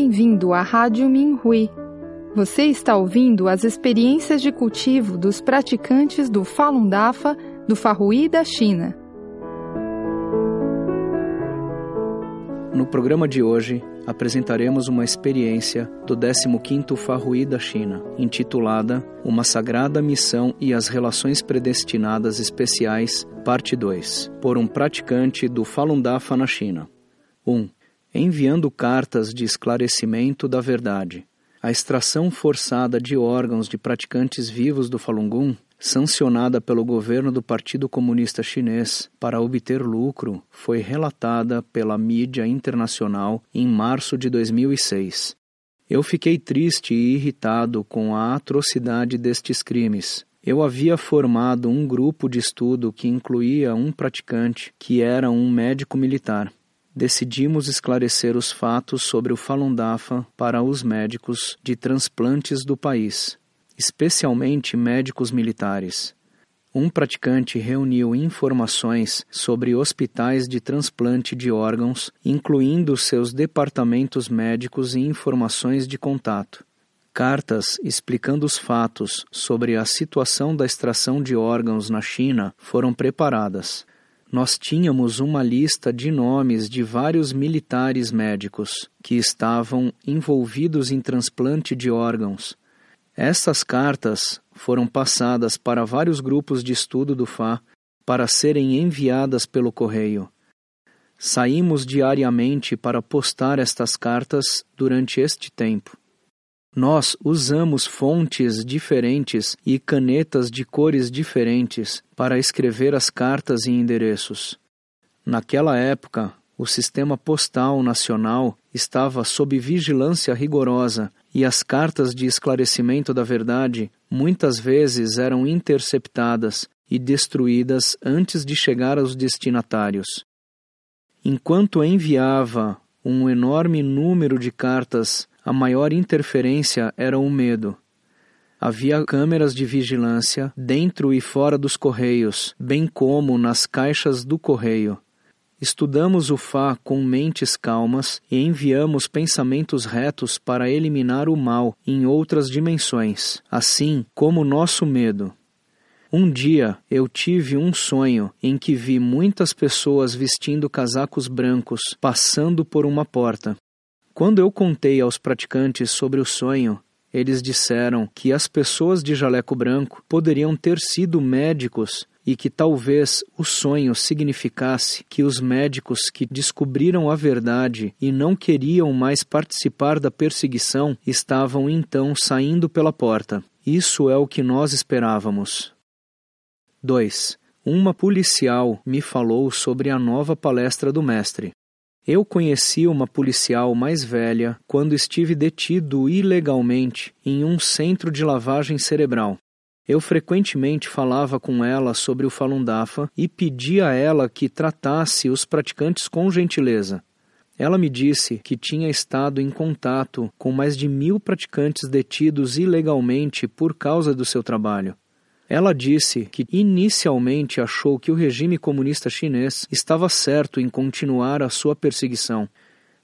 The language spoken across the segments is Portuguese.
Bem-vindo à Rádio Minhui. Você está ouvindo as experiências de cultivo dos praticantes do Falun Dafa do Farrui da China. No programa de hoje, apresentaremos uma experiência do 15º Farrui da China, intitulada Uma Sagrada Missão e as Relações Predestinadas Especiais, parte 2, por um praticante do Falun Dafa na China. 1. Enviando cartas de esclarecimento da verdade. A extração forçada de órgãos de praticantes vivos do Falun Gong sancionada pelo governo do Partido Comunista Chinês para obter lucro, foi relatada pela mídia internacional em março de 2006. Eu fiquei triste e irritado com a atrocidade destes crimes. Eu havia formado um grupo de estudo que incluía um praticante que era um médico militar. Decidimos esclarecer os fatos sobre o Falun Dafa para os médicos de transplantes do país especialmente médicos militares. Um praticante reuniu informações sobre hospitais de transplante de órgãos, incluindo seus departamentos médicos e informações de contato. Cartas explicando os fatos sobre a situação da extração de órgãos na China foram preparadas. Nós tínhamos uma lista de nomes de vários militares médicos que estavam envolvidos em transplante de órgãos essas cartas foram passadas para vários grupos de estudo do FA para serem enviadas pelo correio. Saímos diariamente para postar estas cartas durante este tempo. Nós usamos fontes diferentes e canetas de cores diferentes para escrever as cartas e endereços. Naquela época, o sistema postal nacional estava sob vigilância rigorosa e as cartas de esclarecimento da verdade muitas vezes eram interceptadas e destruídas antes de chegar aos destinatários. Enquanto enviava um enorme número de cartas, a maior interferência era o medo. Havia câmeras de vigilância dentro e fora dos correios, bem como nas caixas do correio. Estudamos o Fá com mentes calmas e enviamos pensamentos retos para eliminar o mal em outras dimensões, assim como nosso medo. Um dia eu tive um sonho em que vi muitas pessoas vestindo casacos brancos passando por uma porta. Quando eu contei aos praticantes sobre o sonho, eles disseram que as pessoas de jaleco branco poderiam ter sido médicos e que talvez o sonho significasse que os médicos que descobriram a verdade e não queriam mais participar da perseguição estavam então saindo pela porta. Isso é o que nós esperávamos. 2. Uma policial me falou sobre a nova palestra do mestre. Eu conheci uma policial mais velha quando estive detido ilegalmente em um centro de lavagem cerebral. Eu frequentemente falava com ela sobre o Falun Dafa e pedia a ela que tratasse os praticantes com gentileza. Ela me disse que tinha estado em contato com mais de mil praticantes detidos ilegalmente por causa do seu trabalho. Ela disse que inicialmente achou que o regime comunista chinês estava certo em continuar a sua perseguição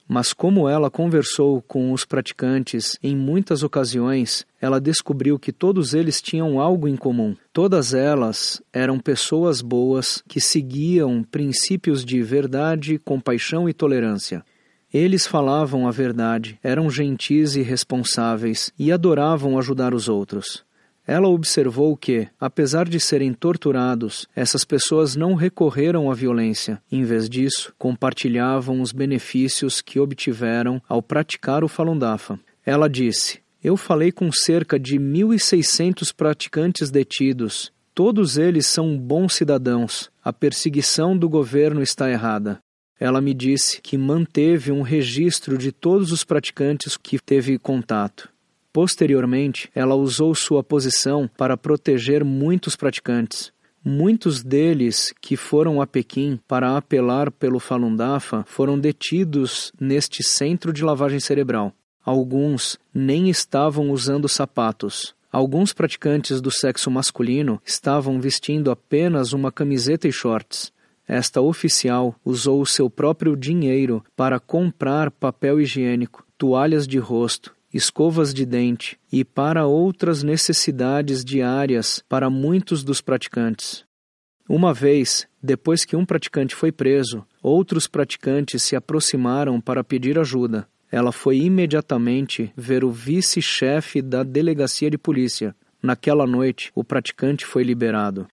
mas como ela conversou com os praticantes em muitas ocasiões, ela descobriu que todos eles tinham algo em comum. Todas elas eram pessoas boas que seguiam princípios de verdade, compaixão e tolerância. Eles falavam a verdade, eram gentis e responsáveis e adoravam ajudar os outros. Ela observou que, apesar de serem torturados, essas pessoas não recorreram à violência. Em vez disso, compartilhavam os benefícios que obtiveram ao praticar o Falun Dafa. Ela disse: Eu falei com cerca de 1.600 praticantes detidos. Todos eles são bons cidadãos. A perseguição do governo está errada. ela me disse que manteve um registro de todos os praticantes que teve contato. Posteriormente, ela usou sua posição para proteger muitos praticantes. Muitos deles que foram a Pequim para apelar pelo Falun Dafa foram detidos neste centro de lavagem cerebral. Alguns nem estavam usando sapatos. Alguns praticantes do sexo masculino estavam vestindo apenas uma camiseta e shorts. Esta oficial usou o seu próprio dinheiro para comprar papel higiênico, toalhas de rosto escovas de dente e para outras necessidades diárias para muitos dos praticantes. Uma vez, depois que um praticante foi preso, outros praticantes se aproximaram para pedir ajuda. Ela foi imediatamente ver o vice-chefe da delegacia de polícia. Naquela noite, o praticante foi liberado.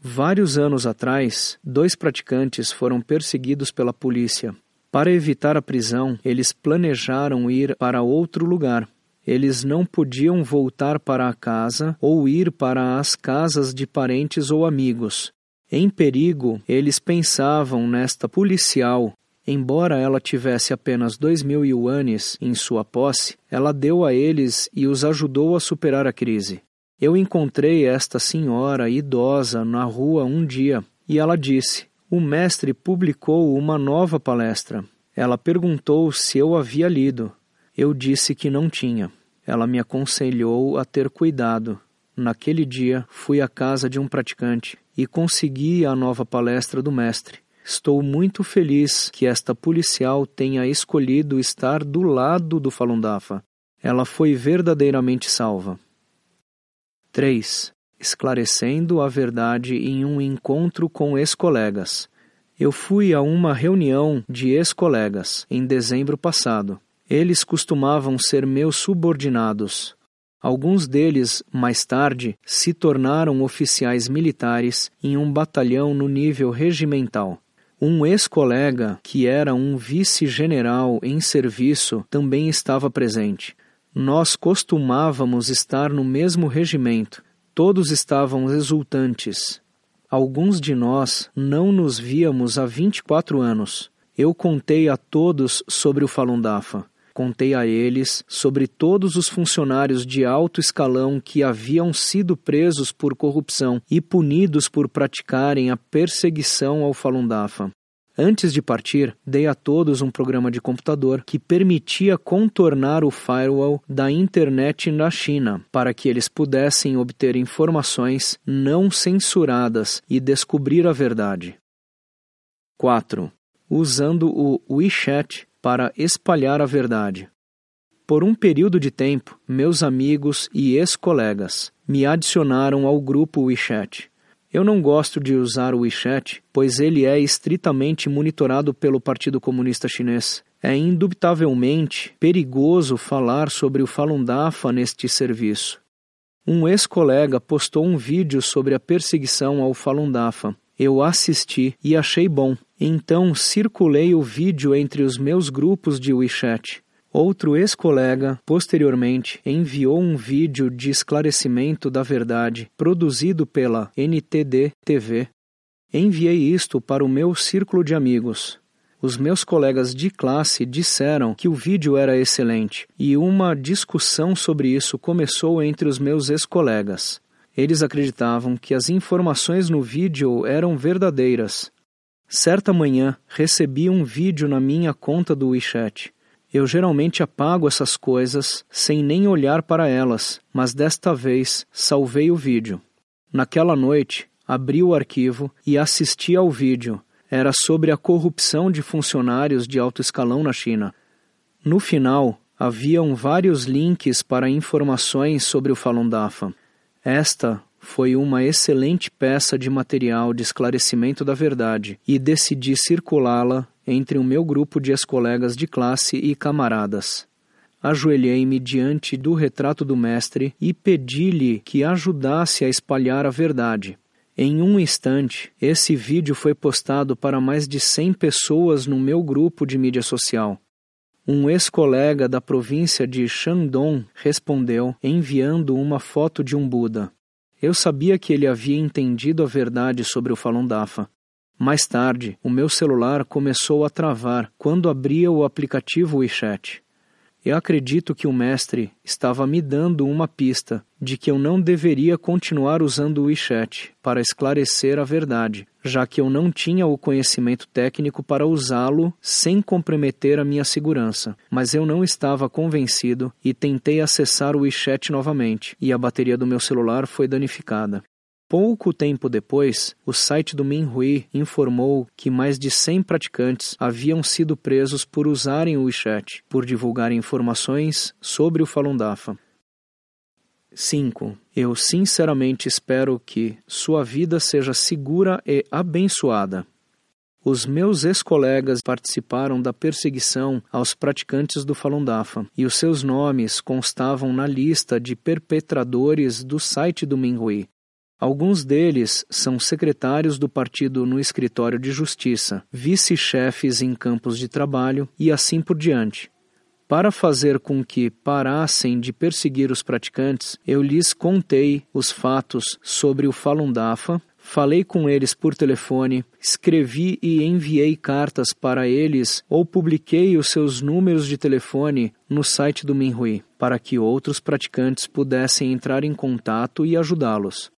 Vários anos atrás, dois praticantes foram perseguidos pela polícia para evitar a prisão, eles planejaram ir para outro lugar. Eles não podiam voltar para a casa ou ir para as casas de parentes ou amigos. Em perigo, eles pensavam nesta policial. Embora ela tivesse apenas dois mil yuanes em sua posse, ela deu a eles e os ajudou a superar a crise. Eu encontrei esta senhora idosa na rua um dia e ela disse: o mestre publicou uma nova palestra. Ela perguntou se eu havia lido. Eu disse que não tinha. Ela me aconselhou a ter cuidado. Naquele dia, fui à casa de um praticante e consegui a nova palestra do mestre. Estou muito feliz que esta policial tenha escolhido estar do lado do Falun Dafa. Ela foi verdadeiramente salva. 3 esclarecendo a verdade em um encontro com ex-colegas. Eu fui a uma reunião de ex-colegas em dezembro passado. Eles costumavam ser meus subordinados. Alguns deles, mais tarde, se tornaram oficiais militares em um batalhão no nível regimental. Um ex-colega, que era um vice-general em serviço, também estava presente. Nós costumávamos estar no mesmo regimento Todos estavam exultantes. Alguns de nós não nos víamos há 24 anos. Eu contei a todos sobre o Falun Dafa. Contei a eles sobre todos os funcionários de alto escalão que haviam sido presos por corrupção e punidos por praticarem a perseguição ao Falun Dafa. Antes de partir, dei a todos um programa de computador que permitia contornar o firewall da internet na China, para que eles pudessem obter informações não censuradas e descobrir a verdade. 4. Usando o WeChat para espalhar a verdade. Por um período de tempo, meus amigos e ex-colegas me adicionaram ao grupo WeChat. Eu não gosto de usar o WeChat, pois ele é estritamente monitorado pelo Partido Comunista Chinês. É indubitavelmente perigoso falar sobre o Falun Dafa neste serviço. Um ex-colega postou um vídeo sobre a perseguição ao Falun Dafa. Eu assisti e achei bom. Então circulei o vídeo entre os meus grupos de WeChat. Outro ex-colega, posteriormente, enviou um vídeo de esclarecimento da verdade produzido pela NTD TV. Enviei isto para o meu círculo de amigos. Os meus colegas de classe disseram que o vídeo era excelente e uma discussão sobre isso começou entre os meus ex-colegas. Eles acreditavam que as informações no vídeo eram verdadeiras. Certa manhã, recebi um vídeo na minha conta do WeChat. Eu geralmente apago essas coisas sem nem olhar para elas, mas desta vez salvei o vídeo. Naquela noite, abri o arquivo e assisti ao vídeo. Era sobre a corrupção de funcionários de alto escalão na China. No final, haviam vários links para informações sobre o Falun Dafa. Esta foi uma excelente peça de material de esclarecimento da verdade e decidi circulá-la entre o meu grupo de ex-colegas de classe e camaradas. Ajoelhei-me diante do retrato do mestre e pedi-lhe que ajudasse a espalhar a verdade. Em um instante, esse vídeo foi postado para mais de 100 pessoas no meu grupo de mídia social. Um ex-colega da província de Shandong respondeu enviando uma foto de um Buda. Eu sabia que ele havia entendido a verdade sobre o Falun Dafa. Mais tarde, o meu celular começou a travar quando abria o aplicativo WeChat. Eu acredito que o mestre estava me dando uma pista de que eu não deveria continuar usando o WeChat para esclarecer a verdade, já que eu não tinha o conhecimento técnico para usá-lo sem comprometer a minha segurança. Mas eu não estava convencido e tentei acessar o WeChat novamente, e a bateria do meu celular foi danificada. Pouco tempo depois, o site do Minhui informou que mais de 100 praticantes haviam sido presos por usarem o WeChat, por divulgarem informações sobre o Falun Dafa. 5. Eu sinceramente espero que sua vida seja segura e abençoada. Os meus ex-colegas participaram da perseguição aos praticantes do Falun Dafa e os seus nomes constavam na lista de perpetradores do site do Minhui, Alguns deles são secretários do partido no escritório de justiça, vice-chefes em campos de trabalho e assim por diante. Para fazer com que parassem de perseguir os praticantes, eu lhes contei os fatos sobre o Falun Dafa, falei com eles por telefone, escrevi e enviei cartas para eles ou publiquei os seus números de telefone no site do Minhui, para que outros praticantes pudessem entrar em contato e ajudá-los.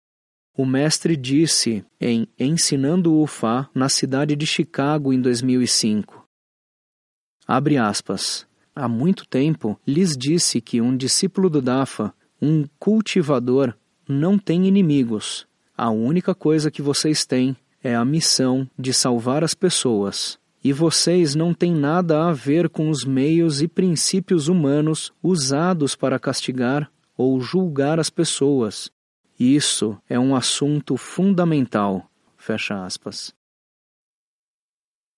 O mestre disse em Ensinando o Fá na cidade de Chicago em 2005. Abre aspas. Há muito tempo lhes disse que um discípulo do Dafa, um cultivador, não tem inimigos. A única coisa que vocês têm é a missão de salvar as pessoas. E vocês não têm nada a ver com os meios e princípios humanos usados para castigar ou julgar as pessoas, isso é um assunto fundamental. Fecha aspas.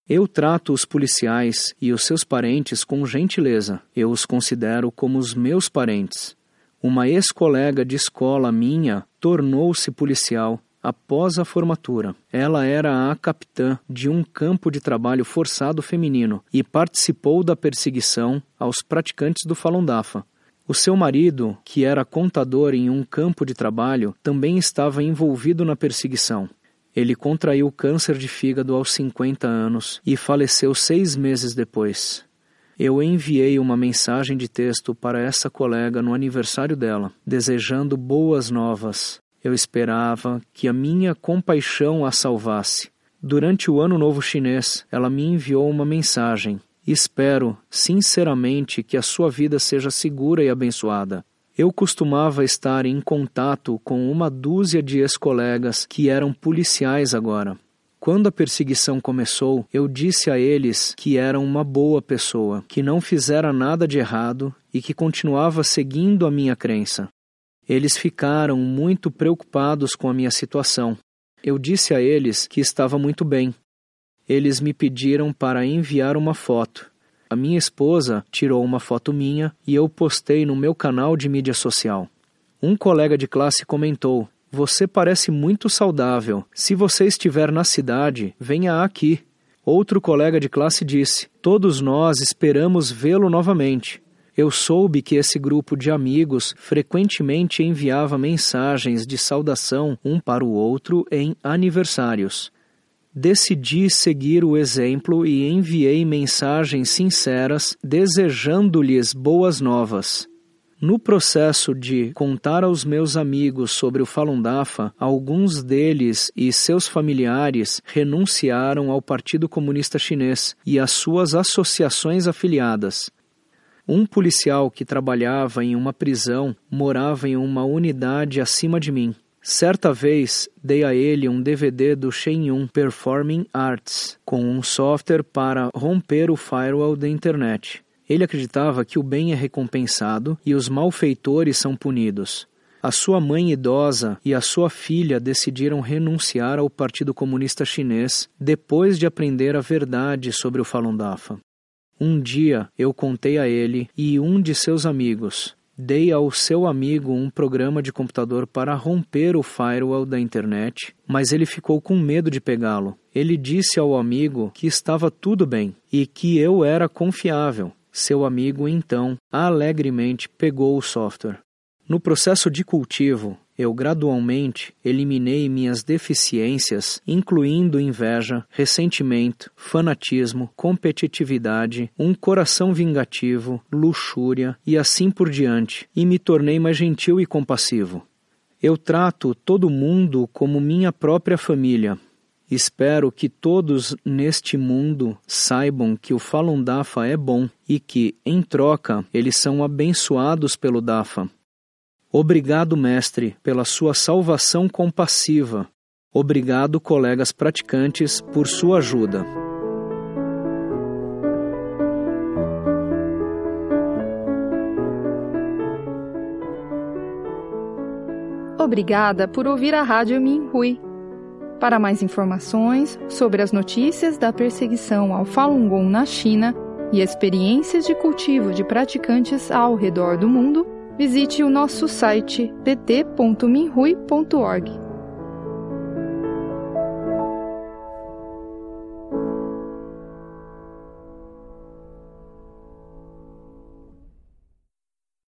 Eu trato os policiais e os seus parentes com gentileza. Eu os considero como os meus parentes. Uma ex-colega de escola minha tornou-se policial após a formatura. Ela era a capitã de um campo de trabalho forçado feminino e participou da perseguição aos praticantes do Falun Dafa. O seu marido, que era contador em um campo de trabalho, também estava envolvido na perseguição. Ele contraiu câncer de fígado aos 50 anos e faleceu seis meses depois. Eu enviei uma mensagem de texto para essa colega no aniversário dela, desejando boas novas. Eu esperava que a minha compaixão a salvasse. Durante o Ano Novo Chinês, ela me enviou uma mensagem Espero, sinceramente, que a sua vida seja segura e abençoada. Eu costumava estar em contato com uma dúzia de ex-colegas que eram policiais agora. Quando a perseguição começou, eu disse a eles que era uma boa pessoa, que não fizera nada de errado e que continuava seguindo a minha crença. Eles ficaram muito preocupados com a minha situação. Eu disse a eles que estava muito bem, eles me pediram para enviar uma foto. A minha esposa tirou uma foto minha e eu postei no meu canal de mídia social. Um colega de classe comentou: Você parece muito saudável. Se você estiver na cidade, venha aqui. Outro colega de classe disse: Todos nós esperamos vê-lo novamente. Eu soube que esse grupo de amigos frequentemente enviava mensagens de saudação um para o outro em aniversários. Decidi seguir o exemplo e enviei mensagens sinceras desejando-lhes boas novas. No processo de contar aos meus amigos sobre o Falun Dafa, alguns deles e seus familiares renunciaram ao Partido Comunista Chinês e às suas associações afiliadas. Um policial que trabalhava em uma prisão morava em uma unidade acima de mim. Certa vez dei a ele um DVD do Shenyun Performing Arts com um software para romper o firewall da internet. Ele acreditava que o bem é recompensado e os malfeitores são punidos. A sua mãe idosa e a sua filha decidiram renunciar ao Partido Comunista Chinês depois de aprender a verdade sobre o Falun Dafa. Um dia eu contei a ele e um de seus amigos Dei ao seu amigo um programa de computador para romper o firewall da internet, mas ele ficou com medo de pegá-lo. Ele disse ao amigo que estava tudo bem e que eu era confiável. Seu amigo então alegremente pegou o software. No processo de cultivo, eu gradualmente eliminei minhas deficiências, incluindo inveja, ressentimento, fanatismo, competitividade, um coração vingativo, luxúria e assim por diante, e me tornei mais gentil e compassivo. Eu trato todo mundo como minha própria família. Espero que todos neste mundo saibam que o Falun Dafa é bom e que, em troca, eles são abençoados pelo Dafa. Obrigado, mestre, pela sua salvação compassiva. Obrigado, colegas praticantes, por sua ajuda. Obrigada por ouvir a Rádio Minhui. Para mais informações sobre as notícias da perseguição ao Falun Gong na China e experiências de cultivo de praticantes ao redor do mundo, visite o nosso site pt.minhui.org.